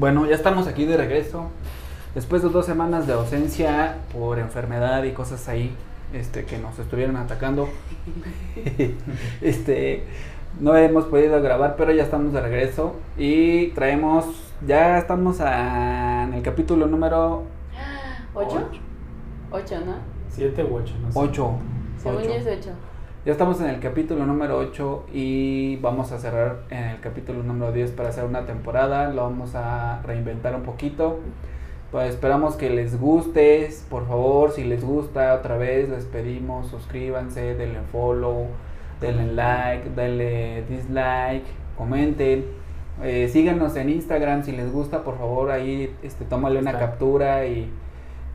Bueno, ya estamos aquí de regreso. Después de dos semanas de ausencia por enfermedad y cosas ahí este, que nos estuvieron atacando, este, no hemos podido grabar, pero ya estamos de regreso y traemos, ya estamos en el capítulo número ¿Ocho? Ocho, ¿no? Siete u ocho, no sé. 8. Según yo es ocho. Ya estamos en el capítulo número 8 y vamos a cerrar en el capítulo número 10 para hacer una temporada. Lo vamos a reinventar un poquito. Pues esperamos que les guste. Por favor, si les gusta, otra vez les pedimos suscríbanse, denle follow, denle like, denle dislike, comenten. Eh, síganos en Instagram si les gusta, por favor, ahí este, tómale una captura y,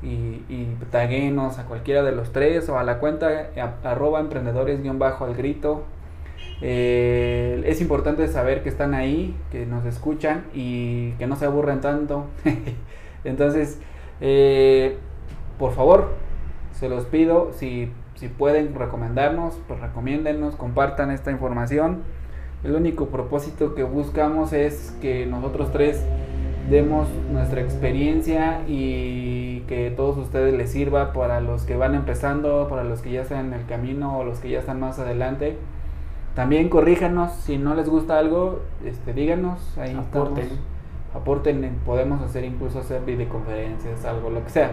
y, taguenos a cualquiera de los tres o a la cuenta eh, a- arroba emprendedores guion. Eh, es importante saber que están ahí, que nos escuchan y que no se aburren tanto. Entonces, eh, por favor, se los pido, si, si pueden recomendarnos, pues recomiéndennos, compartan esta información. El único propósito que buscamos es que nosotros tres demos nuestra experiencia y que todos ustedes les sirva para los que van empezando, para los que ya están en el camino o los que ya están más adelante. También corríjanos si no les gusta algo, este, díganos, ahí Aporten. estamos. aporten, en- podemos hacer incluso hacer videoconferencias, algo, lo que sea.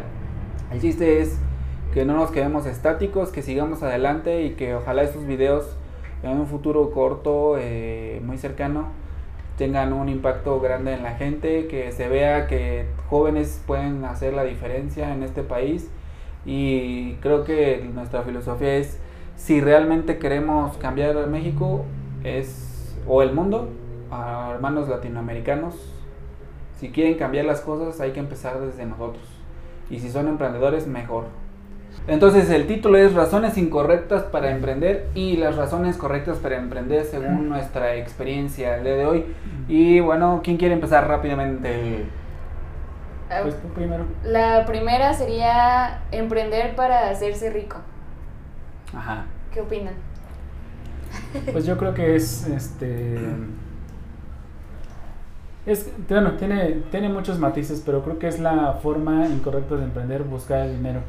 El chiste es que no nos quedemos estáticos, que sigamos adelante y que ojalá estos videos en un futuro corto, eh, muy cercano, tengan un impacto grande en la gente, que se vea que jóvenes pueden hacer la diferencia en este país y creo que nuestra filosofía es si realmente queremos cambiar a México es o el mundo, hermanos latinoamericanos, si quieren cambiar las cosas hay que empezar desde nosotros y si son emprendedores mejor. Entonces el título es Razones incorrectas para emprender y las razones correctas para emprender según nuestra experiencia el día de hoy. Y bueno, ¿quién quiere empezar rápidamente? Ah, Pues tú primero. La primera sería emprender para hacerse rico. Ajá. ¿Qué opinan? Pues yo creo que es este. Es, bueno, tiene, tiene muchos matices, pero creo que es la forma incorrecta de emprender, buscar el dinero.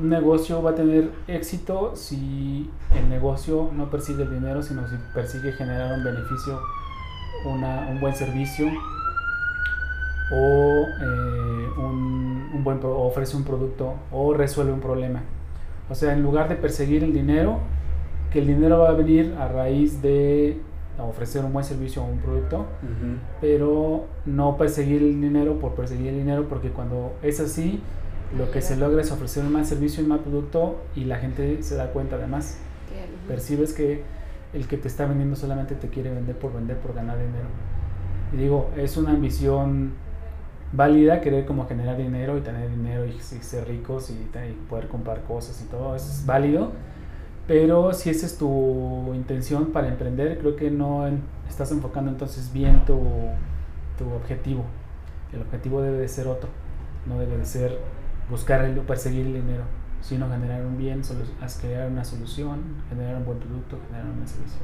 Un negocio va a tener éxito si el negocio no persigue el dinero, sino si persigue generar un beneficio, una, un buen servicio o eh, un, un buen pro- ofrece un producto o resuelve un problema. O sea, en lugar de perseguir el dinero, que el dinero va a venir a raíz de ofrecer un buen servicio o un producto, Ujú. pero no perseguir el dinero por perseguir el dinero, porque cuando es así, lo que se logra es ofrecer un mal servicio y mal producto y la gente se da cuenta además. Percibes que el que te está vendiendo solamente te quiere vender por vender, por ganar dinero. Y digo, es una ambición válida querer como generar dinero y tener dinero y, y ser ricos y, poder comprar cosas y todo, eso es válido. Pero si esa es tu intención para emprender, creo que no en- estás enfocando entonces bien tu, tu objetivo. El objetivo debe de ser otro, no debe de ser buscar el, perseguir el dinero, sino generar un bien, crear una solución, generar un buen producto, generar un buen servicio.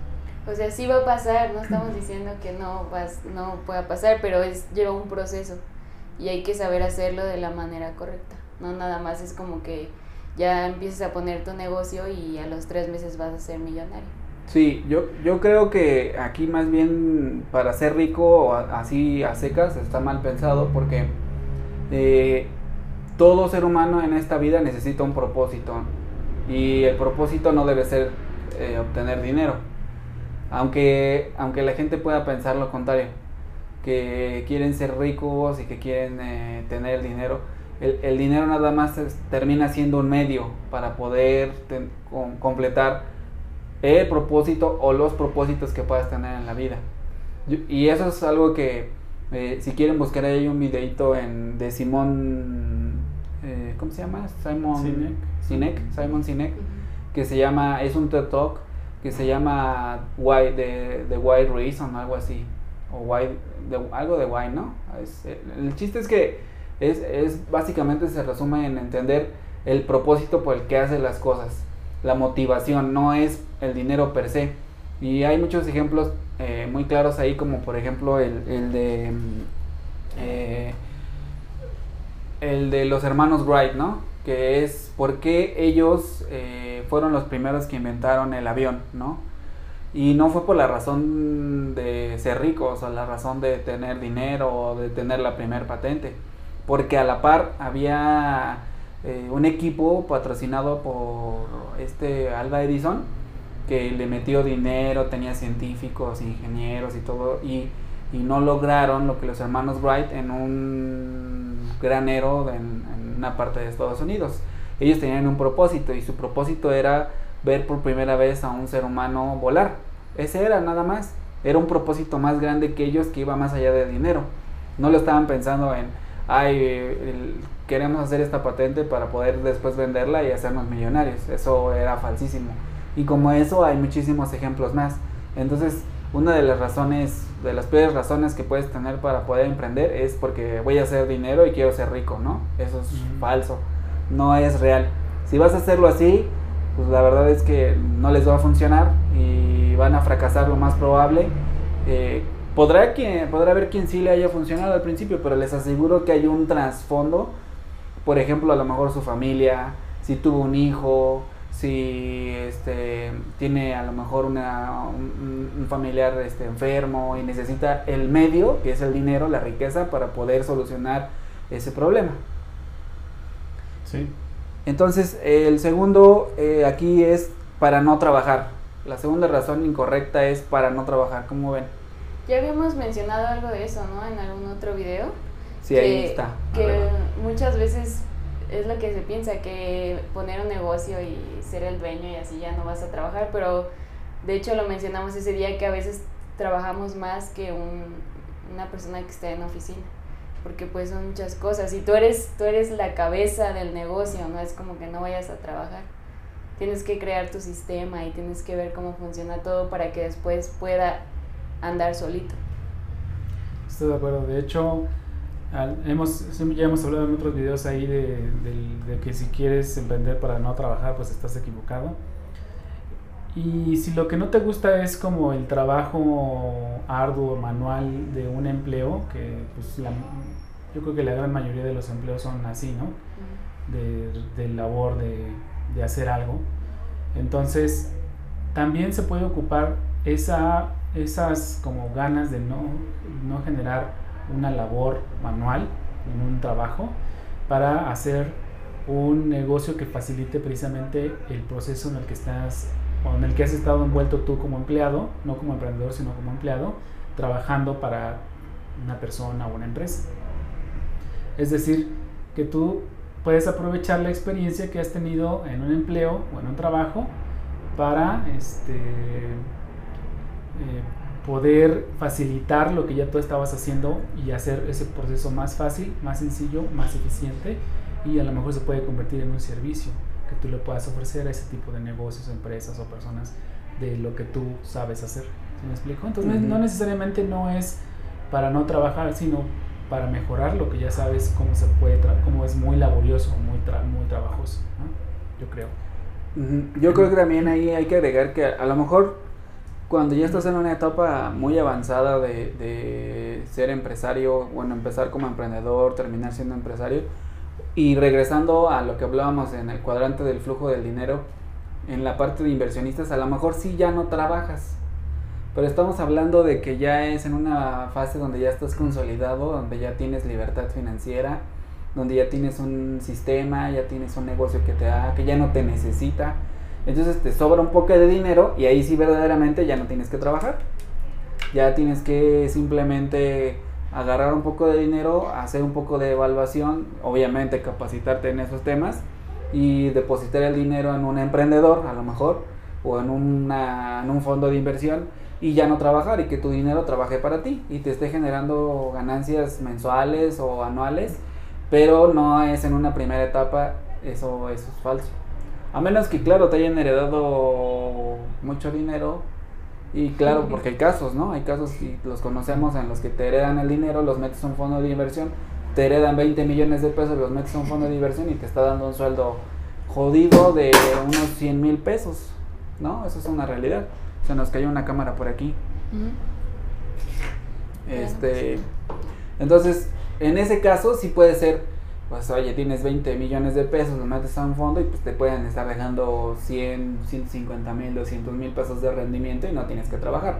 O sea, sí va a pasar, no estamos diciendo que no vas, no pueda pasar, pero es lleva un proceso y hay que saber hacerlo de la manera correcta. No nada más es como que ya empiezas a poner tu negocio y a los tres meses vas a ser millonario. Sí, yo, yo creo que aquí más bien para ser rico así a secas está mal pensado porque eh, todo ser humano en esta vida necesita un propósito y el propósito no debe ser eh, obtener dinero, aunque, aunque la gente pueda pensar lo contrario, que quieren ser ricos y que quieren eh, tener dinero. El, el dinero nada más termina siendo un medio para poder completar el propósito o los propósitos que puedas tener en la vida. Y eso es algo que, eh, si quieren buscar ahí un videito en, de Simón, eh, ¿cómo se llama? Simon Sinek. Sinek, Simon Sinek, que se llama, es un TED Talk que se llama Why, the, the Why Reason, algo así, o why, de, algo de Why, ¿no? Es- el chiste es que es, es básicamente se resume en entender el propósito por el que hace las cosas, la motivación, no es el dinero per se. Y hay muchos ejemplos eh, muy claros ahí, como por ejemplo el, el de mm, eh, el de los hermanos Wright, ¿no? Que es por qué ellos eh, fueron los primeros que inventaron el avión, ¿no? Y no fue por la razón de ser ricos o la razón de tener dinero o de tener la primer patente. Porque a la par había eh, un equipo patrocinado por este Alba Edison que le metió dinero, tenía científicos, ingenieros y todo, y, y no lograron lo que los hermanos Wright en un granero en, una parte de Estados Unidos. Ellos tenían un propósito y su propósito era ver por primera vez a un ser humano volar. Ese era nada más. Era un propósito más grande que ellos que iba más allá de dinero. No lo estaban pensando en, ay, queremos hacer esta patente para poder después venderla y hacernos millonarios. Eso era falsísimo. Y como eso hay muchísimos ejemplos más. Entonces, una de las razones, de las peores razones que puedes tener para poder emprender es porque voy a hacer dinero y quiero ser rico, ¿no? Eso es falso. No es real. Si vas a hacerlo así, pues la verdad es que no les va a funcionar y van a fracasar lo más probable. Eh, podrá, que, podrá haber quien sí le haya funcionado al principio, pero les aseguro que hay un trasfondo. Por ejemplo, a lo mejor su familia, si tuvo un hijo, si este, tiene a lo mejor una, un, un familiar este, enfermo y necesita el medio, que es el dinero, la riqueza, para poder solucionar ese problema. Sí. Entonces, el segundo eh, aquí es para no trabajar. La segunda razón incorrecta es para no trabajar, ¿cómo ven? Ya habíamos mencionado algo de eso, ¿no? En algún otro video. Sí, ahí que- está. Que muchas veces es lo que se piensa, que poner un negocio y ser el dueño y así ya no vas a trabajar, pero de hecho lo mencionamos ese día que a veces trabajamos más que un- una persona que está en oficina, porque pues son muchas cosas y tú eres, tú eres la cabeza del negocio, no es como que no vayas a trabajar. Tienes que crear tu sistema y tienes que ver cómo funciona todo para que después pueda andar solito. Estoy de acuerdo. De hecho, al- hemos, ya hemos hablado en otros videos ahí de, del- de que si quieres emprender para no trabajar, pues estás equivocado. Y si lo que no te gusta es como el trabajo arduo, manual de un empleo, que pues la- yo creo que la gran mayoría de los empleos son así, ¿no? de, de labor de, de hacer algo. Entonces, también se puede ocupar esa, esas como ganas de no, no generar una labor manual en un trabajo para hacer un negocio que facilite precisamente el proceso en el que estás o en el que has estado envuelto tú como empleado, no como emprendedor, sino como empleado, trabajando para una persona o una empresa. Es decir, que tú puedes aprovechar la experiencia que has tenido en un empleo o en un trabajo para este, eh, poder facilitar lo que ya tú estabas haciendo y hacer ese proceso más fácil, más sencillo, más eficiente y a lo mejor se puede convertir en un servicio que tú le puedas ofrecer a ese tipo de negocios, empresas o personas de lo que tú sabes hacer. ¿Sí me explico? Entonces no- Ujú. no necesariamente no es para no trabajar, sino para mejorar lo que ya sabes cómo se puede, cómo es muy laborioso, muy, tra- muy trabajoso, ¿no? Yo creo. Ujú. Yo creo que también ahí hay que agregar que a lo mejor cuando ya estás en una etapa muy avanzada de, de ser empresario, bueno, empezar como emprendedor, terminar siendo empresario, y regresando a lo que hablábamos en el cuadrante del flujo del dinero, en la parte de inversionistas, a lo mejor sí ya no trabajas, pero estamos hablando de que ya es en una fase donde ya estás consolidado, donde ya tienes libertad financiera, donde ya tienes un sistema, ya tienes un negocio que te da, que ya no te necesita. Entonces te sobra un poco de dinero y ahí sí verdaderamente ya no tienes que trabajar. Ya tienes que simplemente agarrar un poco de dinero, hacer un poco de evaluación, obviamente capacitarte en esos temas y depositar el dinero en un emprendedor a lo mejor o en, una, un fondo de inversión y ya no trabajar y que tu dinero trabaje para ti y te esté generando ganancias mensuales o anuales, pero no es en una primera etapa, eso, eso es falso. A menos que, claro, te hayan heredado mucho dinero. Y claro, porque hay casos, ¿no? Hay casos y los conocemos en los que te heredan el dinero, los metes a un fondo de inversión, te heredan 20 millones de pesos, los metes a un fondo de inversión y te está dando un sueldo jodido de unos 100 mil pesos, ¿no? Eso es una realidad. Se nos cayó una cámara por aquí. Este, entonces, en ese caso sí puede ser, pues oye, tienes 20 millones de pesos, lo metes a un fondo y pues te pueden estar dejando 100, 150 mil, 200 mil pesos de rendimiento y no tienes que trabajar.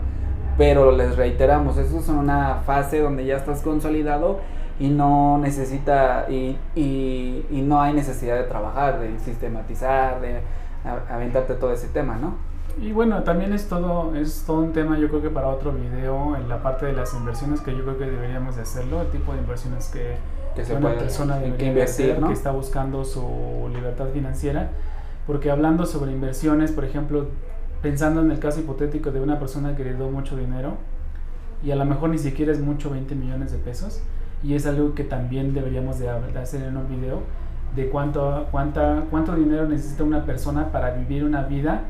Pero les reiteramos, eso es una fase donde ya estás consolidado y no necesita y, y, y no hay necesidad de trabajar, de sistematizar, de aventarte todo ese tema, ¿no? Y bueno, también es todo, es todo un tema, yo creo que para otro video, en la parte de las inversiones, que yo creo que deberíamos de hacerlo, el tipo de inversiones que, que una persona que hacer, ¿no? que está buscando su libertad financiera. Porque hablando sobre inversiones, por ejemplo, pensando en el caso hipotético de una persona que heredó mucho dinero, y a lo mejor ni siquiera es mucho 20 millones de pesos, y es algo que también deberíamos de hacer en un video, de cuánto, cuánta, cuánto dinero necesita una persona para vivir una vida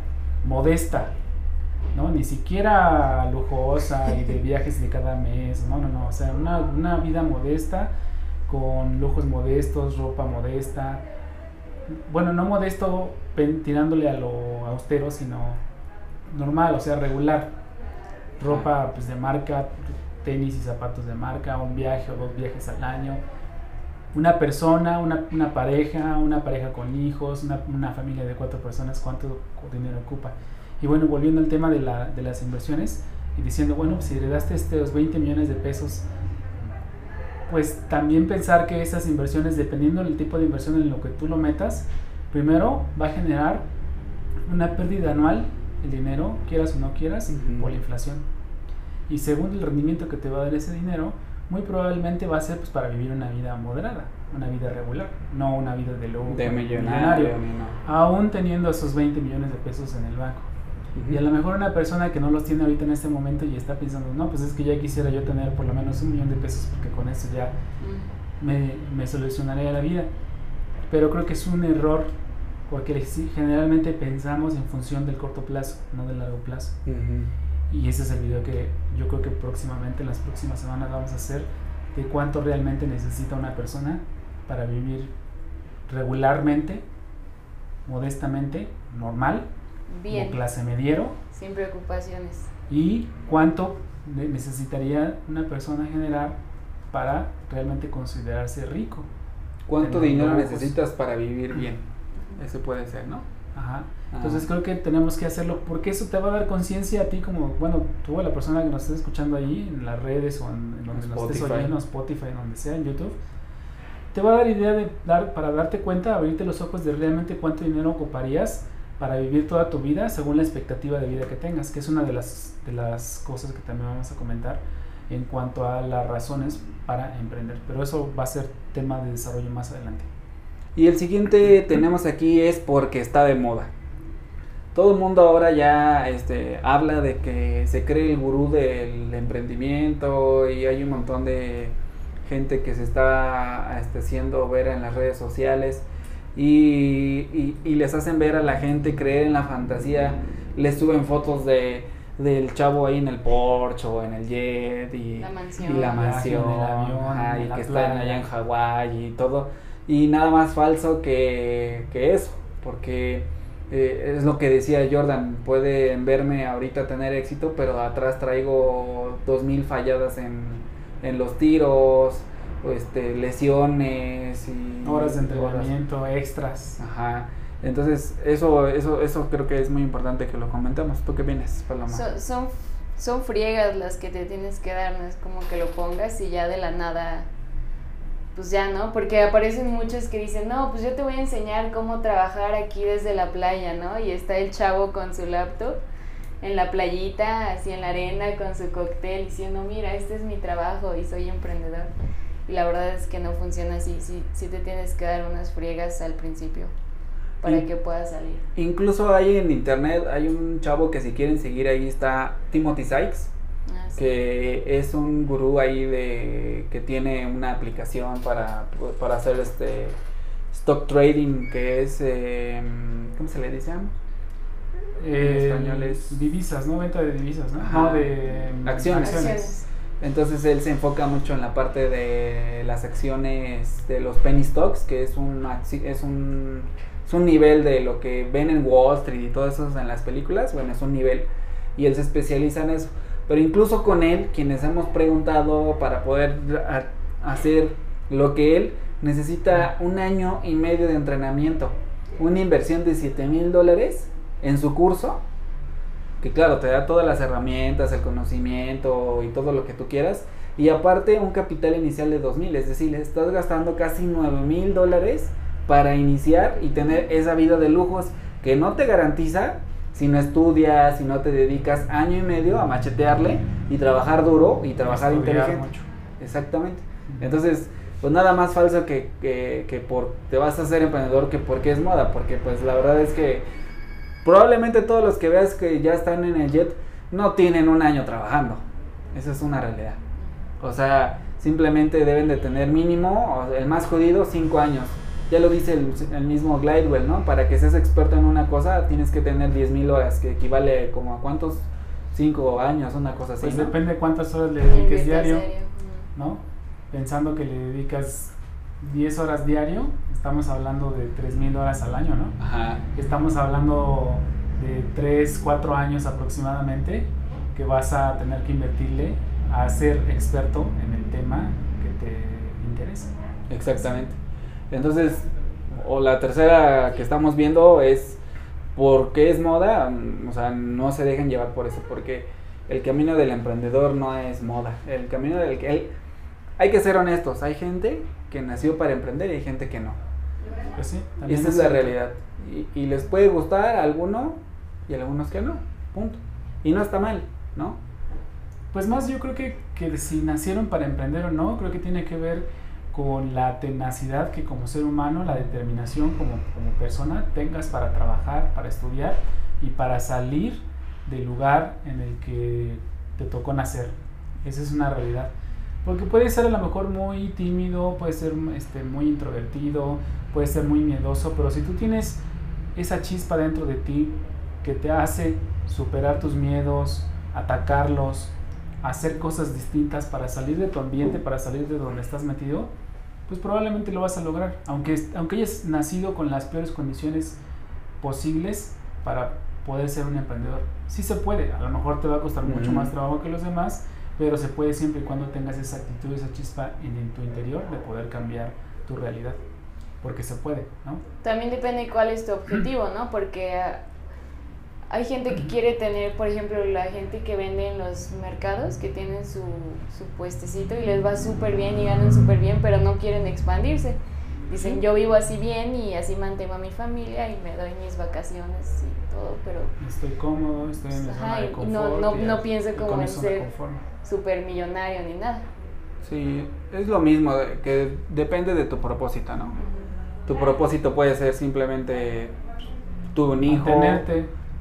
modesta, ¿no? Ni siquiera lujosa y de viajes de cada mes, no, no, no, o sea, una, una vida modesta, con lujos modestos, ropa modesta, bueno, no modesto tirándole a lo austero, sino normal, o sea, regular, ropa pues de marca, tenis y zapatos de marca, un viaje o dos viajes al año, una persona, una, una pareja, una pareja con hijos, una, una, familia de cuatro personas, cuánto dinero ocupa. Y bueno, volviendo al tema de, la, de las inversiones y diciendo, bueno, si heredaste estos 20 millones de pesos, pues también pensar que esas inversiones, dependiendo del tipo de inversión en lo que tú lo metas, primero va a generar una pérdida anual, el dinero, quieras o no quieras, por la inflación. Y segundo, el rendimiento que te va a dar ese dinero, muy probablemente va a ser pues, para vivir una vida moderada, una vida regular, no una vida de lujo. De millonario. Aún teniendo esos 20 millones de pesos en el banco. Y a lo mejor una persona que no los tiene ahorita en este momento y está pensando, no, pues es que ya quisiera yo tener por lo menos un millón de pesos porque con eso ya me, me solucionaría la vida. Pero creo que es un error porque generalmente pensamos en función del corto plazo, no del largo plazo. Y ese es el video que yo creo que próximamente, en las próximas semanas, vamos a hacer de cuánto realmente necesita una persona para vivir regularmente, modestamente, normal, Bien. clase mediero. Sin preocupaciones. Y cuánto necesitaría una persona generar para realmente considerarse rico. ¿Cuánto dinero necesitas para vivir bien? Eso puede ser, ¿no? Ajá. Entonces creo que tenemos que hacerlo porque eso te va a dar conciencia a ti como, bueno, tú o la persona que nos estés escuchando ahí en las redes o en, donde nos estés oyendo, Spotify, donde sea, en YouTube, te va a dar idea de dar, para darte cuenta, abrirte los ojos de realmente cuánto dinero ocuparías para vivir toda tu vida según la expectativa de vida que tengas, que es una de las, de las cosas que también vamos a comentar en cuanto a las razones para emprender. Pero eso va a ser tema de desarrollo más adelante. Y el siguiente tenemos aquí es porque está de moda todo el mundo ahora ya este, habla de que se cree el gurú del emprendimiento y hay un montón de gente que se está este, haciendo ver en las redes sociales y, les hacen ver a la gente creer en la fantasía, les suben fotos de del chavo ahí en el Porsche o en el jet y la mansión, y, la mansión, y que están allá en Hawái y todo. Y nada más falso que, que eso porque eh, es lo que decía Jordan, pueden verme ahorita tener éxito, pero atrás traigo dos mil falladas en, en los tiros, este, lesiones y horas de entrenamiento, extras. Ajá. Entonces, eso, eso, eso creo que es muy importante que lo comentemos. ¿Tú qué vienes, Paloma? Son, son, son friegas las que te tienes que dar, no es como que lo pongas y ya de la nada pues ya, ¿no? Porque aparecen muchos que dicen, no, pues yo te voy a enseñar cómo trabajar aquí desde la playa, ¿no? Y está el chavo con su laptop en la playita, así en la arena, con su cóctel, diciendo, mira, este es mi trabajo y soy emprendedor. Y la verdad es que no funciona así, sí, sí te tienes que dar unas friegas al principio para que puedas salir. Incluso hay en internet, hay un chavo que si quieren seguir ahí está Timothy Sykes que es un gurú ahí de que tiene una aplicación para, para hacer este stock trading que es em, ¿cómo se le dice? En eh, español es divisas, ¿no? Venta de divisas, ¿no? no de em, acciones. Entonces él se enfoca mucho en la parte de las acciones de los penny stocks, que es un es un es un nivel de lo que ven en Wall Street y todo eso en las películas, bueno, es un nivel y él se especializa en eso. Pero incluso con él, quienes hemos preguntado para poder hacer lo que él necesita un año y medio de entrenamiento, una inversión de 7 mil dólares en su curso, que claro, te da todas las herramientas, el conocimiento y todo lo que tú quieras, y aparte un capital inicial de 2 mil, es decir, estás gastando casi 9 mil dólares para iniciar y tener esa vida de lujos que no te garantiza si no estudias, si no te dedicas año y medio a machetearle y trabajar duro y trabajar inteligente. Mucho. Exactamente. Entonces, pues nada más falso que, que, que, por te vas a ser emprendedor que porque es moda, porque pues la verdad es que probablemente todos los que veas que ya están en el jet no tienen un año trabajando. Esa es una realidad. O sea, simplemente deben de tener mínimo, el más jodido, cinco años ya lo dice el, mismo Glidewell, ¿no? Para que seas experto en una cosa tienes que tener 10.000 horas, que equivale como a cuántos, 5 años, una cosa así. Pues depende de cuántas horas le dediques diario, ¿no? Pensando que le dedicas 10 horas diario, estamos hablando de 3.000 horas al año, ¿no? Ajá. Estamos hablando de 3, 4 años aproximadamente que vas a tener que invertirle a ser experto en el tema que te interesa. Exactamente. Entonces, o la tercera que estamos viendo es por qué es moda, o sea, no se dejen llevar por eso, porque el camino del emprendedor no es moda, el camino del que hay que ser honestos, hay gente que nació para emprender y hay gente que no. Pues sí, y esa es la realidad. Y, les puede gustar a alguno y a algunos que no, punto. Y no está mal, ¿no? Pues más yo creo que, que si nacieron para emprender o no, creo que tiene que ver con la tenacidad que como ser humano, la determinación como, como persona tengas para trabajar, para estudiar y para salir del lugar en el que te tocó nacer. Esa es una realidad. Porque puede ser a lo mejor muy tímido, puede ser este, muy introvertido, puede ser muy miedoso, pero si tú tienes esa chispa dentro de ti que te hace superar tus miedos, atacarlos, hacer cosas distintas para salir de tu ambiente, para salir de donde estás metido, pues probablemente lo vas a lograr. Aunque, aunque hayas nacido con las peores condiciones posibles para poder ser un emprendedor. Sí se puede, a lo mejor te va a costar mucho más trabajo que los demás, pero se puede siempre y cuando tengas esa actitud, esa chispa en, tu interior de poder cambiar tu realidad. Porque se puede, ¿no? También depende cuál es tu objetivo, ¿no? Porque hay gente que quiere tener, por ejemplo, la gente que vende en los mercados, que tienen su, su puestecito y les va súper bien y ganan súper bien, pero no quieren expandirse. Dicen, yo vivo así bien y así mantengo a mi familia y me doy mis vacaciones y todo, pero... Estoy cómodo, estoy en mi zona de confort no, no, no pienso como en ser súper millonario ni nada. Sí, es lo mismo, que depende de tu propósito, ¿no? Tu propósito puede ser simplemente tu un hijo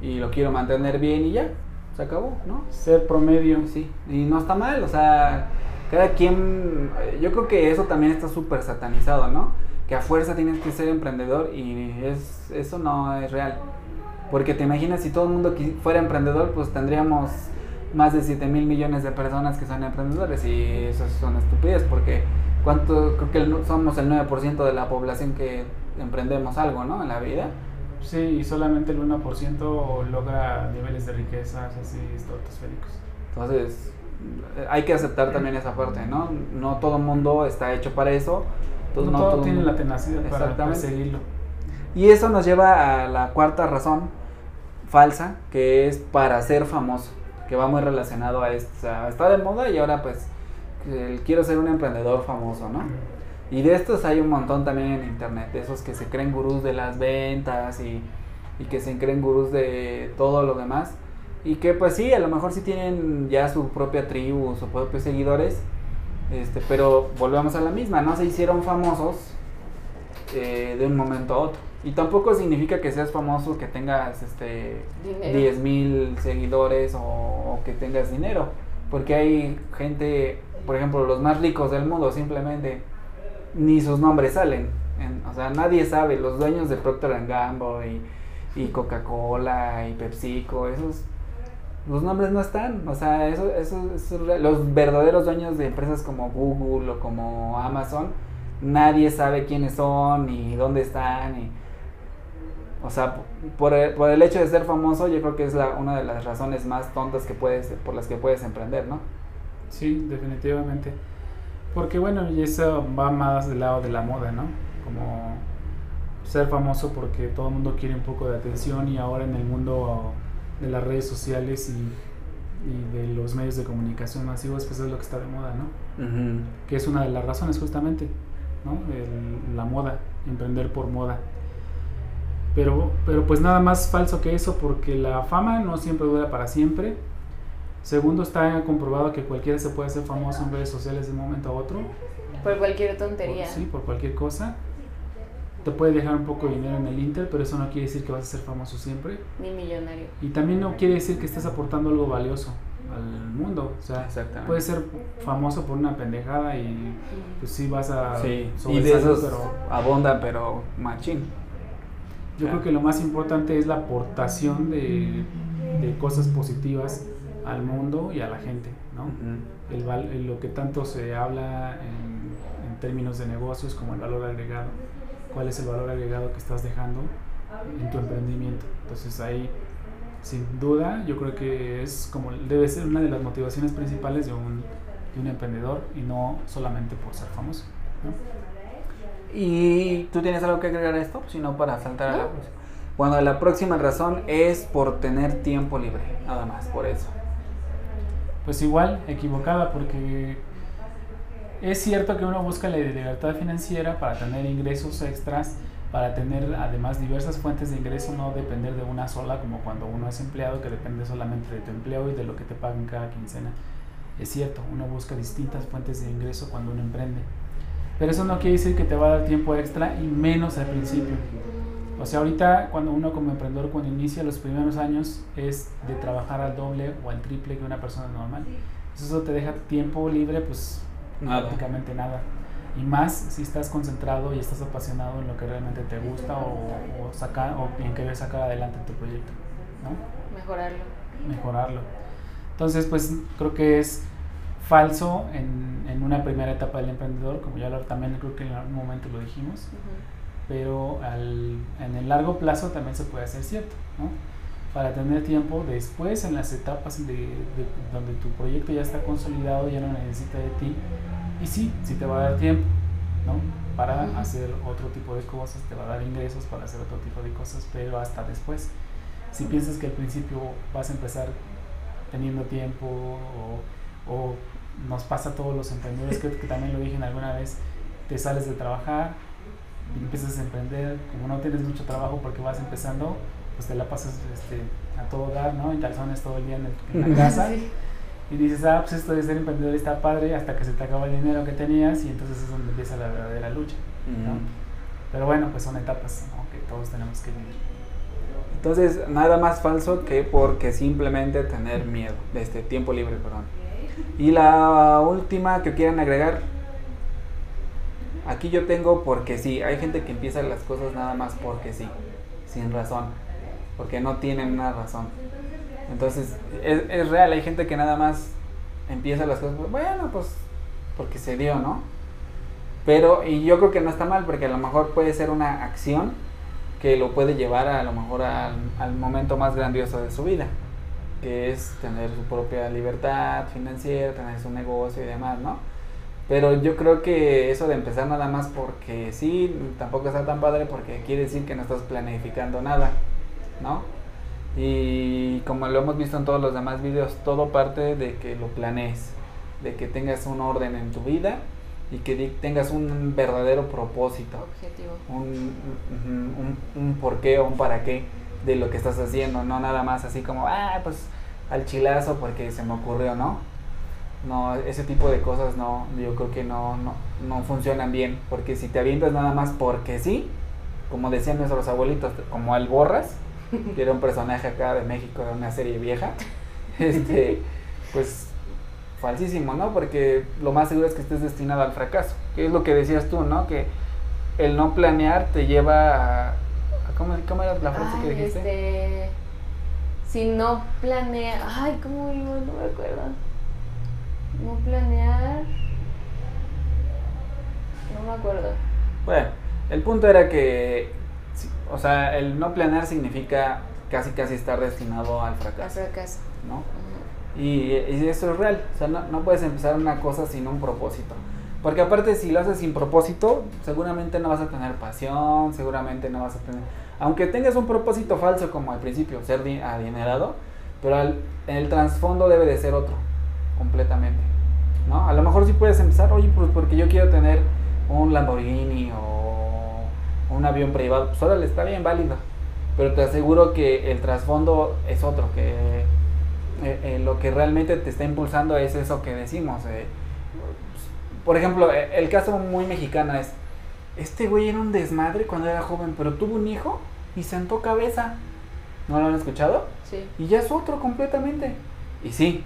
y lo quiero mantener bien y ya, se acabó, ¿no? Ser promedio. Sí, y no está mal, o sea, cada quien, yo creo que eso también está súper satanizado, ¿no? Que a fuerza tienes que ser emprendedor y es, eso no es real. Porque te imaginas si todo el mundo fuera emprendedor, pues tendríamos más de 7 mil millones de personas que son emprendedores y eso son estupidez porque cuánto creo que somos el 9% de la población que emprendemos algo, ¿no? En la vida. Sí, y solamente el 1% logra niveles de riqueza así estratosféricos. Entonces, hay que aceptar también esa parte, ¿no? No todo el mundo está hecho para eso. No, todo, tiene la tenacidad para perseguirlo. Y eso nos lleva a la cuarta razón falsa, que es para ser famoso, que va muy relacionado a esta, está de moda y ahora pues quiero ser un emprendedor famoso, ¿no? Y de estos hay un montón también en internet, de esos que se creen gurús de las ventas y, que se creen gurús de todo lo demás. Y que pues sí, a lo mejor sí tienen ya su propia tribu, sus propios seguidores, este, pero volvemos a la misma, no se hicieron famosos eh, de un momento a otro. Y tampoco significa que seas famoso, que tengas este, 10 mil seguidores o, o que tengas dinero. Porque hay gente, por ejemplo, los más ricos del mundo simplemente ni sus nombres salen. o sea, nadie sabe, los dueños de Procter Gamble y, y Coca-Cola y PepsiCo, esos, los nombres no están. O sea, eso, eso, los verdaderos dueños de empresas como Google o como Amazon, nadie sabe quiénes son ni dónde están. Y, o sea, por el, por el hecho de ser famoso, yo creo que es la, una de las razones más tontas que puedes, por las que puedes emprender, ¿no? Sí, definitivamente. Porque bueno, y eso va más del lado de la moda, ¿no? Como ser famoso porque todo el mundo quiere un poco de atención y ahora en el mundo de las redes sociales y, de los medios de comunicación masivos, pues es lo que está de moda, ¿no? Que es una de las razones justamente, ¿no? la moda, emprender por moda. Pero, pero pues nada más falso que eso porque la fama no siempre dura para siempre Segundo, está comprobado que cualquiera se puede hacer famoso en redes sociales de un momento a otro. Por cualquier tontería. sí, por cualquier cosa. Te puede dejar un poco de dinero en el Inter, pero eso no quiere decir que vas a ser famoso siempre. Ni millonario. Y también no quiere decir que estés aportando algo valioso al mundo. O sea, puedes ser famoso por una pendejada y pues sí vas a... Sí, y de esos pero, abonda, pero machín. Yo creo que lo más importante es la aportación de, de cosas positivas al mundo y a la gente, ¿no? el, lo que tanto se habla en, términos de negocios como el valor agregado. ¿Cuál es el valor agregado que estás dejando en tu emprendimiento? Entonces ahí, sin duda, yo creo que es como debe ser una de las motivaciones principales de un, de un emprendedor y no solamente por ser famoso. ¿Y tú tienes algo que agregar a esto? Sino para saltar a la próxima. Bueno, la próxima razón es por tener tiempo libre, nada más, por eso pues igual equivocada porque es cierto que uno busca la libertad financiera para tener ingresos extras, para tener además diversas fuentes de ingreso, no depender de una sola como cuando uno es empleado que depende solamente de tu empleo y de lo que te pagan cada quincena. Es cierto, uno busca distintas fuentes de ingreso cuando uno emprende. Pero eso no quiere decir que te va a dar tiempo extra y menos al principio. O sea, ahorita cuando uno como emprendedor cuando inicia los primeros años es de trabajar al doble o al triple que una persona normal. eso te deja tiempo libre, pues prácticamente nada. Y más si estás concentrado y estás apasionado en lo que realmente te gusta o, sacar, o en querer sacar adelante tu proyecto. ¿no? Mejorarlo. Mejorarlo. Entonces, pues creo que es falso en, en una primera etapa del emprendedor, como ya lo, también creo que en algún momento lo dijimos pero al, en el largo plazo también se puede hacer cierto, ¿no? Para tener tiempo después en las etapas de, donde tu proyecto ya está consolidado, ya no necesita de ti, y sí, sí te va a dar tiempo, ¿no? Para hacer otro tipo de cosas, te va a dar ingresos para hacer otro tipo de cosas, pero hasta después. Si piensas que al principio vas a empezar teniendo tiempo o, o nos pasa a todos los emprendedores, creo que también lo dije alguna vez, te sales de trabajar, empiezas a emprender, como no tienes mucho trabajo porque vas empezando, pues te la pasas este, a todo dar, ¿no? En calzones todo el día en, la casa. Y dices, ah, pues esto de ser emprendedor está padre hasta que se te acaba el dinero que tenías y entonces es donde empieza la verdadera lucha, ¿no? Pero bueno, pues son etapas que todos tenemos que vivir. Entonces, nada más falso que porque simplemente tener miedo, de este tiempo libre, perdón. Y la última que quieran agregar, Aquí yo tengo porque sí, hay gente que empieza las cosas nada más porque sí, sin razón, porque no tienen una razón. Entonces, es, real, hay gente que nada más empieza las cosas, bueno, pues porque se dio, ¿no? Pero, y yo creo que no está mal, porque a lo mejor puede ser una acción que lo puede llevar a, lo mejor al, al momento más grandioso de su vida, que es tener su propia libertad financiera, tener su negocio y demás, ¿no? Pero yo creo que eso de empezar nada más porque sí, tampoco está tan padre porque quiere decir que no estás planificando nada, ¿no? Y como lo hemos visto en todos los demás videos, todo parte de que lo planees, de que tengas un orden en tu vida y que tengas un verdadero propósito. Objetivo. Un, un, un, por qué o un para qué de lo que estás haciendo, no nada más así como, ah, pues al chilazo porque se me ocurrió, ¿no? no, ese tipo de cosas no, yo creo que no, no, no funcionan bien, porque si te avientas nada más porque sí, como decían nuestros abuelitos, como el Borras, que era un personaje acá de México de una serie vieja, este, pues falsísimo, ¿no? Porque lo más seguro es que estés destinado al fracaso, que es lo que decías tú, ¿no? Que el no planear te lleva a... ¿Cómo, cómo era la frase que dijiste? Este, si no planea... Ay, ¿cómo iba? No me acuerdo. No planear. No me acuerdo. Bueno, el punto era que, o sea, el no planear significa casi casi estar destinado al fracaso. Al fracaso. ¿no? y, eso es real. O sea, no, no, puedes empezar una cosa sin un propósito. Porque aparte si lo haces sin propósito, seguramente no vas a tener pasión, seguramente no vas a tener... Aunque tengas un propósito falso como al principio, ser adinerado, pero el, el trasfondo debe de ser otro, completamente. ¿no? A lo mejor sí puedes empezar, oye, pues porque yo quiero tener un Lamborghini o un avión privado, pues órale, está bien válido. Pero te aseguro que el trasfondo es otro, que eh, eh, lo que realmente te está impulsando es eso que decimos. Eh, por ejemplo, el caso muy mexicano es, este güey era un desmadre cuando era joven, pero tuvo un hijo y sentó cabeza. ¿No lo han escuchado? Sí. Y ya es otro completamente. Y sí,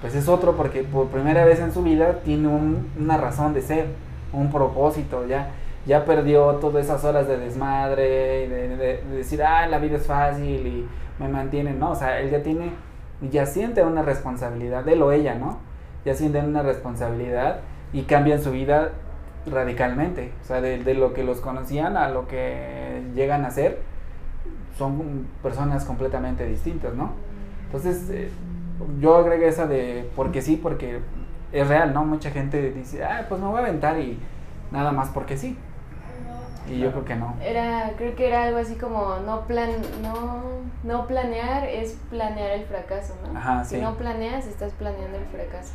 pues es otro porque por primera vez en su vida tiene una razón de ser, un propósito, ya, ya perdió todas esas horas de desmadre, de, de, decir, ah, la vida es fácil y me mantiene, no, o sea, él ya tiene, ya siente una responsabilidad, él o ella, ¿no? Ya sienten una responsabilidad y cambian su vida radicalmente, o sea, de, de lo que los conocían a lo que llegan a ser, son personas completamente distintas, ¿no? Entonces, eh, yo agregué esa de porque sí, porque es real, ¿no? Mucha gente dice, ah, pues me voy a aventar y nada más porque sí. Y yo creo que no. Era, creo que era algo así como no plan, no, no planear es planear el fracaso, ¿no? Ajá, si sí. no planeas, estás planeando el fracaso.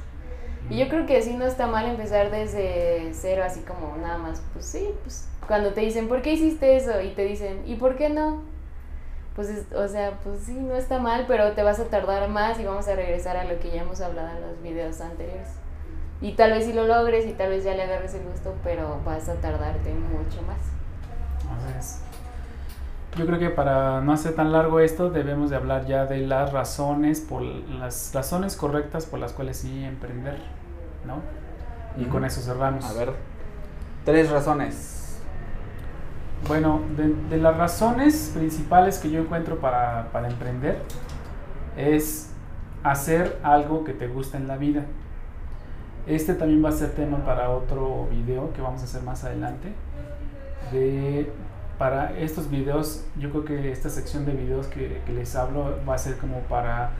Y yo creo que sí no está mal empezar desde cero, así como nada más, pues sí, pues cuando te dicen, ¿por qué hiciste eso? Y te dicen, ¿y por qué no? pues, o sea, pues sí, no está mal, pero te vas a tardar más y vamos a regresar a lo que ya hemos hablado en los videos anteriores. Y tal vez si lo logres y tal vez ya le agarres el gusto, pero vas a tardarte mucho más. Entonces, yo creo que para no hacer tan largo esto, debemos de hablar ya de las razones, por las razones correctas por las cuales sí emprender, ¿no? Y con eso cerramos. A ver, tres razones. Bueno, de, de, las razones principales que yo encuentro para, para, emprender es hacer algo que te gusta en la vida. Este también va a ser tema para otro video que vamos a hacer más adelante. De, para estos videos, yo creo que esta sección de videos que, que les hablo va a ser como para,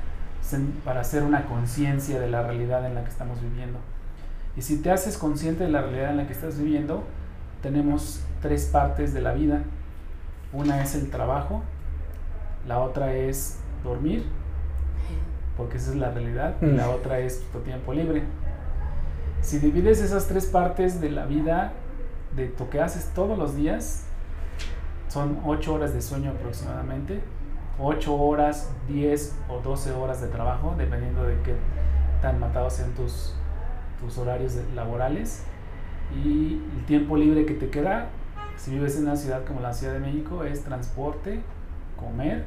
para hacer una conciencia de la realidad en la que estamos viviendo. Y si te haces consciente de la realidad en la que estás viviendo, tenemos tres partes de la vida. Una es el trabajo, la otra es dormir, porque esa es la realidad, y la otra es tu tiempo libre. Si divides esas tres partes de la vida, de lo que haces todos los días, son 8 horas de sueño aproximadamente, 8 horas, 10 o 12 horas de trabajo, dependiendo de qué tan matados sean tus, tus horarios laborales. Y el tiempo libre que te queda, si vives en una ciudad como la Ciudad de México, es transporte, comer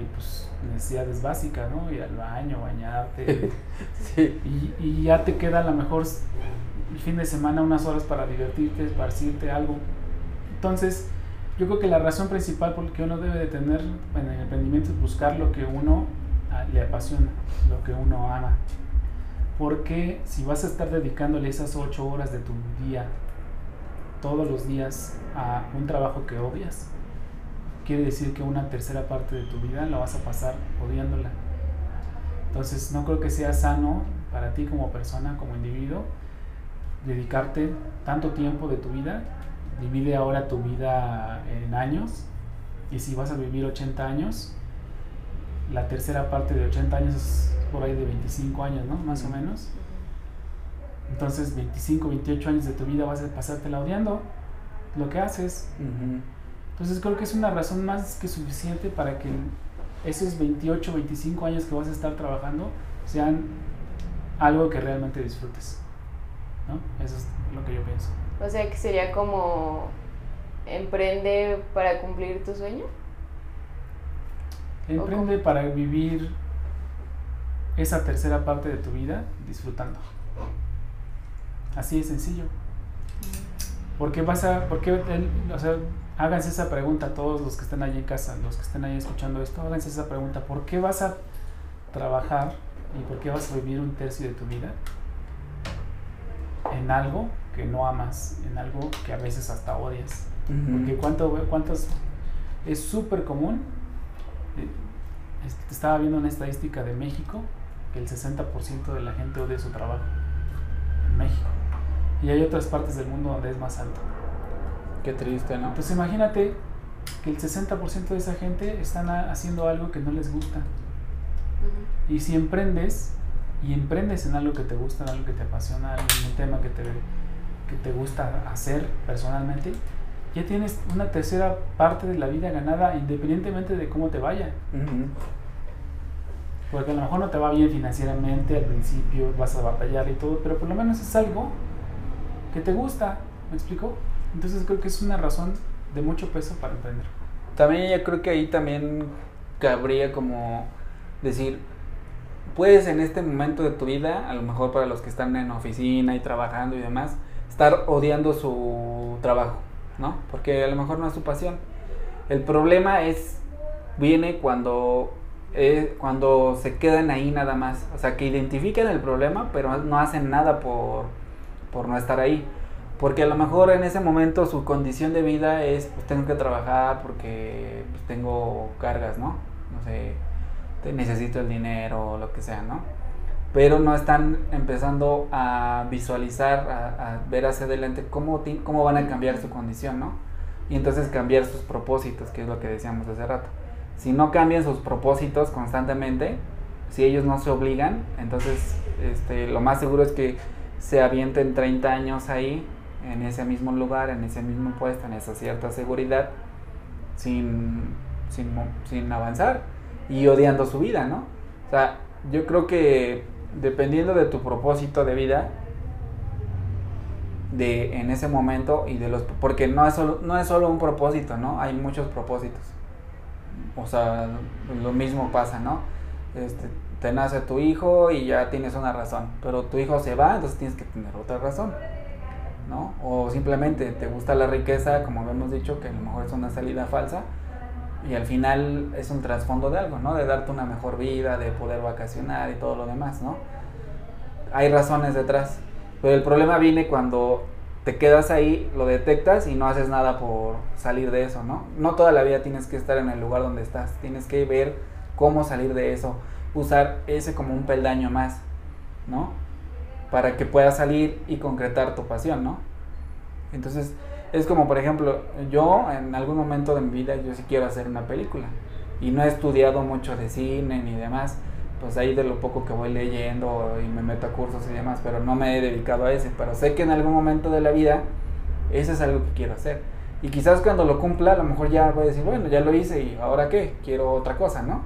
y pues necesidades básicas, ¿no? Ir al baño, bañarte. sí. y, y, ya te queda a lo mejor el fin de semana unas horas para divertirte, esparcirte algo. Entonces, yo creo que la razón principal por la que uno debe de tener en el emprendimiento es buscar lo que uno le apasiona, lo que uno ama. Porque si vas a estar dedicándole esas ocho horas de tu día, todos los días, a un trabajo que odias, quiere decir que una tercera parte de tu vida la vas a pasar odiándola. Entonces no creo que sea sano para ti como persona, como individuo, dedicarte tanto tiempo de tu vida. Divide ahora tu vida en años. Y si vas a vivir 80 años, la tercera parte de 80 años es por ahí de 25 años, ¿no? Más o menos. Entonces, 25, 28 años de tu vida vas a pasártela odiando lo que haces. Uh -huh. Entonces, creo que es una razón más que suficiente para que esos 28, 25 años que vas a estar trabajando sean algo que realmente disfrutes. ¿no? Eso es lo que yo pienso. O sea, que sería como emprende para cumplir tu sueño. Emprende para vivir esa tercera parte de tu vida disfrutando. Así de sencillo. Porque vas a, porque, o sea, háganse esa pregunta todos los que estén ahí en casa, los que estén ahí escuchando esto, háganse esa pregunta, ¿por qué vas a trabajar y por qué vas a vivir un tercio de tu vida en algo que no amas, en algo que a veces hasta odias? Uh -huh. Porque cuánto, cuántos, es súper común, estaba viendo una estadística de México, que el 60% de la gente odia su trabajo en México. y hay otras partes del mundo donde es más alto. Qué triste, ¿no? Entonces imagínate que el 60% de esa gente están haciendo algo que no les gusta. Y si emprendes, y emprendes en algo que te gusta, en algo que te apasiona, en un tema que te, que te gusta hacer personalmente, ya tienes una tercera parte de la vida ganada independientemente de cómo te vaya. Porque a lo mejor no te va bien financieramente al principio, vas a batallar y todo, pero por lo menos es algo que te gusta, ¿me explico? Entonces creo que es una razón de mucho peso para emprender. También yo creo que ahí también cabría como decir, puedes en este momento de tu vida, a lo mejor para los que están en oficina y trabajando y demás, estar odiando su trabajo, ¿no? Porque a lo mejor no es su pasión. El problema es, viene cuando, eh, cuando se quedan ahí nada más. O sea, que identifican el problema, pero no hacen nada por, por no estar ahí. Porque a lo mejor en ese momento su condición de vida es, pues tengo que trabajar porque pues, tengo cargas, ¿no? No sé, necesito el dinero o lo que sea, ¿no? Pero no están empezando a visualizar, a, ver hacia adelante cómo, cómo van a cambiar su condición, ¿no? Y entonces cambiar sus propósitos, que es lo que decíamos hace rato. Si no cambian sus propósitos constantemente, si ellos no se obligan, entonces este, lo más seguro es que se avienten 30 años ahí en ese mismo lugar, en ese mismo puesto, en esa cierta seguridad, sin, sin, avanzar y odiando su vida, ¿no? O sea, yo creo que dependiendo de tu propósito de vida, de en ese momento y de los porque no es solo, no es solo un propósito, ¿no? Hay muchos propósitos. O sea, lo mismo pasa, ¿no? Este, te nace tu hijo y ya tienes una razón, pero tu hijo se va, entonces tienes que tener otra razón. ¿no? O simplemente te gusta la riqueza, como hemos dicho, que a lo mejor es una salida falsa, y al final es un trasfondo de algo, ¿no? De darte una mejor vida, de poder vacacionar y todo lo demás, ¿no? Hay razones detrás, pero el problema viene cuando te quedas ahí, lo detectas y no haces nada por salir de eso, ¿no? No toda la vida tienes que estar en el lugar donde estás, tienes que ver cómo salir de eso, usar ese como un peldaño más, ¿no? para que puedas salir y concretar tu pasión, ¿no? Entonces, es como, por ejemplo, yo en algún momento de mi vida, yo sí quiero hacer una película y no he estudiado mucho de cine ni demás, pues ahí de lo poco que voy leyendo y me meto a cursos y demás, pero no me he dedicado a ese, pero sé que en algún momento de la vida eso es algo que quiero hacer. Y quizás cuando lo cumpla, a lo mejor ya voy a decir, bueno, ya lo hice y ahora qué, quiero otra cosa, ¿no?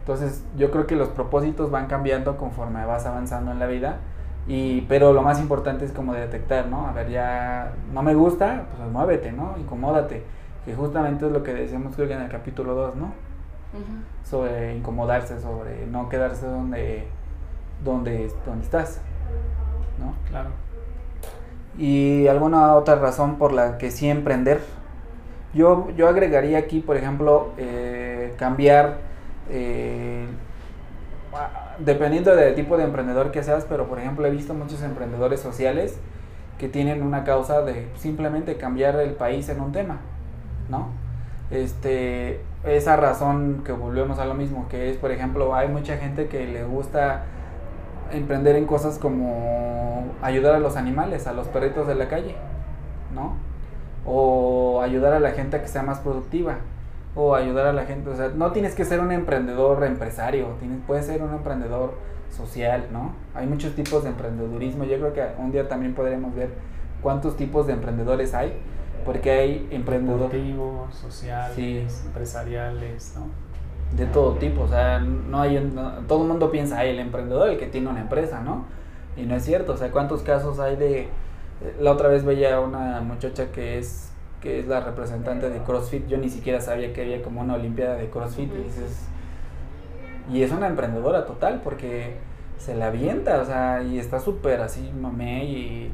Entonces yo creo que los propósitos van cambiando conforme vas avanzando en la vida. Y, pero lo más importante es como detectar, ¿no? A ver, ya no me gusta, pues muévete, ¿no? Incomódate. Que justamente es lo que decíamos creo que en el capítulo 2, ¿no? Sobre incomodarse, sobre no quedarse donde, donde, donde estás, ¿no? Claro. Y alguna otra razón por la que sí emprender. Yo, yo agregaría aquí, por ejemplo, eh, cambiar eh, dependiendo del tipo de emprendedor que seas, pero por ejemplo he visto muchos emprendedores sociales que tienen una causa de simplemente cambiar el país en un tema, ¿no? Este, esa razón que volvemos a lo mismo, que es, por ejemplo, hay mucha gente que le gusta emprender en cosas como ayudar a los animales, a los perritos de la calle, ¿no? O ayudar a la gente a que sea más productiva o ayudar a la gente. O sea, no tienes que ser un emprendedor empresario, tienes, puedes ser un emprendedor social, ¿no? Hay muchos tipos de emprendedurismo. Yo creo que un día también podremos ver cuántos tipos de emprendedores hay, porque hay emprendedores sociales, empresariales, ¿no? De todo tipo, o sea, no hay, todo el mundo piensa, hay el emprendedor, el que tiene una empresa, ¿no? Y no es cierto, o sea, cuántos casos hay de... La otra vez veía una muchacha que es que es la representante de CrossFit, yo ni siquiera sabía que había como una Olimpiada de CrossFit y dices, y es una emprendedora total porque se la avienta, o sea, y está súper así mamé y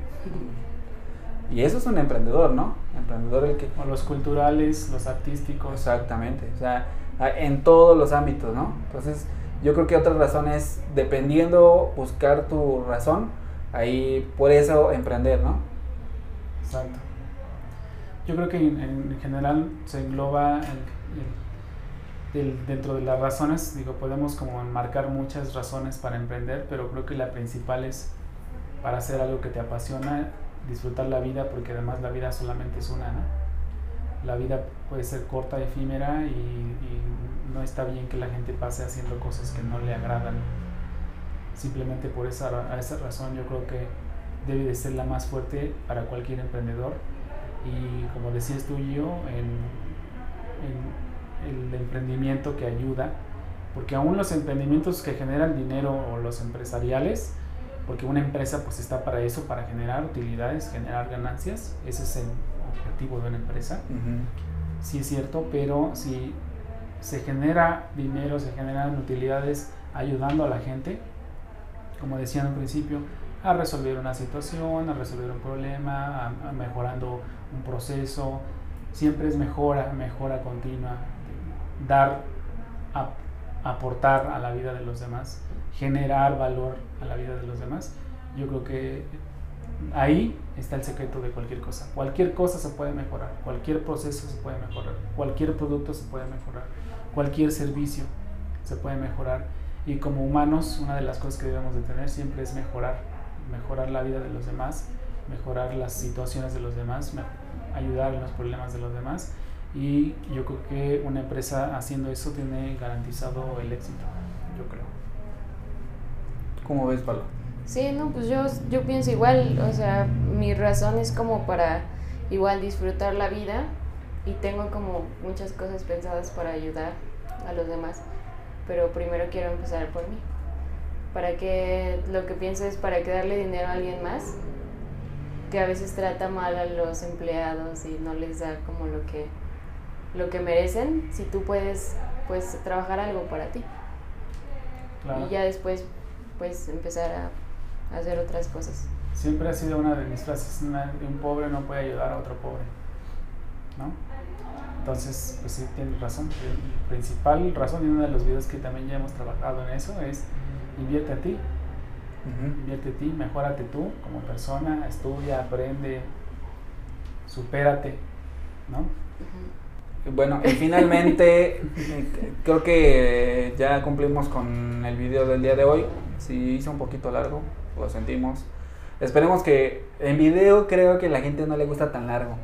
y eso es un emprendedor, ¿no? Emprendedor el que o los culturales, los artísticos. Exactamente, o sea, en todos los ámbitos, ¿no? Entonces, yo creo que otra razón es dependiendo buscar tu razón, ahí por eso emprender, ¿no? Exacto. Yo creo que en, general se engloba dentro de las razones, digo, podemos como enmarcar muchas razones para emprender, pero creo que la principal es para hacer algo que te apasiona, disfrutar la vida, porque además la vida solamente es una. La vida puede ser corta, efímera y, no está bien que la gente pase haciendo cosas que no le agradan. Simplemente por esa, esa razón yo creo que debe de ser la más fuerte para cualquier emprendedor. Y como decías tú y yo, en, en el emprendimiento que ayuda, porque aún los emprendimientos que generan dinero o los empresariales, porque una empresa pues está para eso, para generar utilidades, generar ganancias, ese es el objetivo de una empresa. Sí es cierto, pero si se genera dinero, se generan utilidades ayudando a la gente, como decía en principio, a resolver una situación, a resolver un problema, a, mejorando un proceso, siempre es mejora, mejora continua, dar, aportar a la vida de los demás, generar valor a la vida de los demás. Yo creo que ahí está el secreto de cualquier cosa. Cualquier cosa se puede mejorar, cualquier proceso se puede mejorar, cualquier producto se puede mejorar, cualquier servicio se puede mejorar. Y como humanos, una de las cosas que debemos de tener siempre es mejorar, mejorar la vida de los demás, mejorar las situaciones de los demás, ayudar en los problemas de los demás. Y yo creo que una empresa haciendo eso tiene garantizado el éxito, yo creo. ¿Cómo ves, Palo? Sí, no, pues yo, yo pienso igual, o sea, mi razón es como para igual disfrutar la vida y tengo como muchas cosas pensadas para ayudar a los demás, pero primero quiero empezar por mí. Para que lo que pienso es para que darle dinero a alguien más, que a veces trata mal a los empleados y no les da como lo que lo que merecen, si tú puedes pues trabajar algo para ti. Y ya después pues empezar a hacer otras cosas. Siempre ha sido una de mis frases, un pobre no puede ayudar a otro pobre, ¿no? Entonces, pues sí, tienes razón. La principal razón y uno de los videos que también ya hemos trabajado en eso es invierte a ti. Invierte a ti, mejórate tú como persona, estudia, aprende, supérate, ¿no? Bueno, y finalmente creo que ya cumplimos con el video del día de hoy. Si hizo un poquito largo, lo sentimos. Esperemos que en video creo que la gente no le gusta tan largo.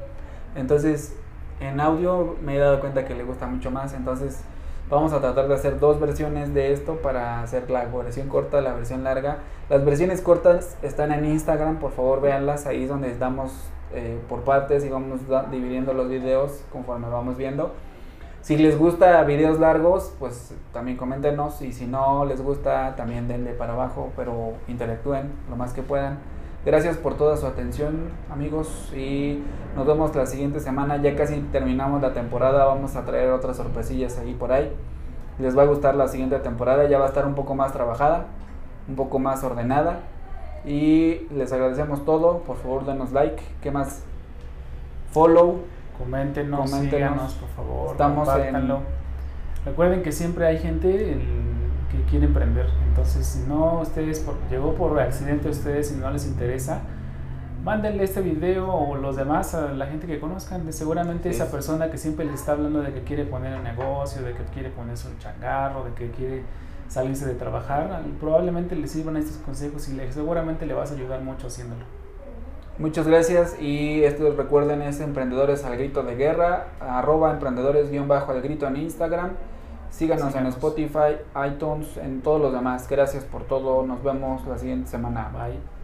Entonces, en audio me he dado cuenta que le gusta mucho más. Entonces, vamos a tratar de hacer dos versiones de esto para hacer la versión corta, la versión larga. Las versiones cortas están en Instagram, por favor véanlas. Ahí es donde estamos eh, por partes y vamos dividiendo los videos conforme vamos viendo. Si les gusta videos largos, pues también coméntenos y si no les gusta, también denle para abajo, pero interactúen lo más que puedan. Gracias por toda su atención, amigos, y nos vemos la siguiente semana. Ya casi terminamos la temporada, vamos a traer otras sorpresillas ahí por ahí. Les va a gustar la siguiente temporada, ya va a estar un poco más trabajada, un poco más ordenada. Y les agradecemos todo, por favor denos like, ¿qué más? Follow, Coméntenos, Coméntenos. por favor. Estamos en... Recuerden que siempre hay gente que quiere emprender. Entonces, si no ustedes por, llegó por accidente a ustedes y no les interesa, mándenle este video o los demás a la gente que conozcan. Seguramente esa persona que siempre les está hablando de que quiere poner un negocio, de que quiere ponerse un changarro, de que quiere salirse de trabajar, probablemente le sirvan estos consejos y le, seguramente le vas a ayudar mucho haciéndolo. Muchas gracias y esto recuerden es Emprendedores al Grito de Guerra, arroba emprendedores-al grito en Instagram. Síganos, en Spotify, iTunes, en todos los demás. Gracias por todo. Nos vemos la siguiente semana. Bye.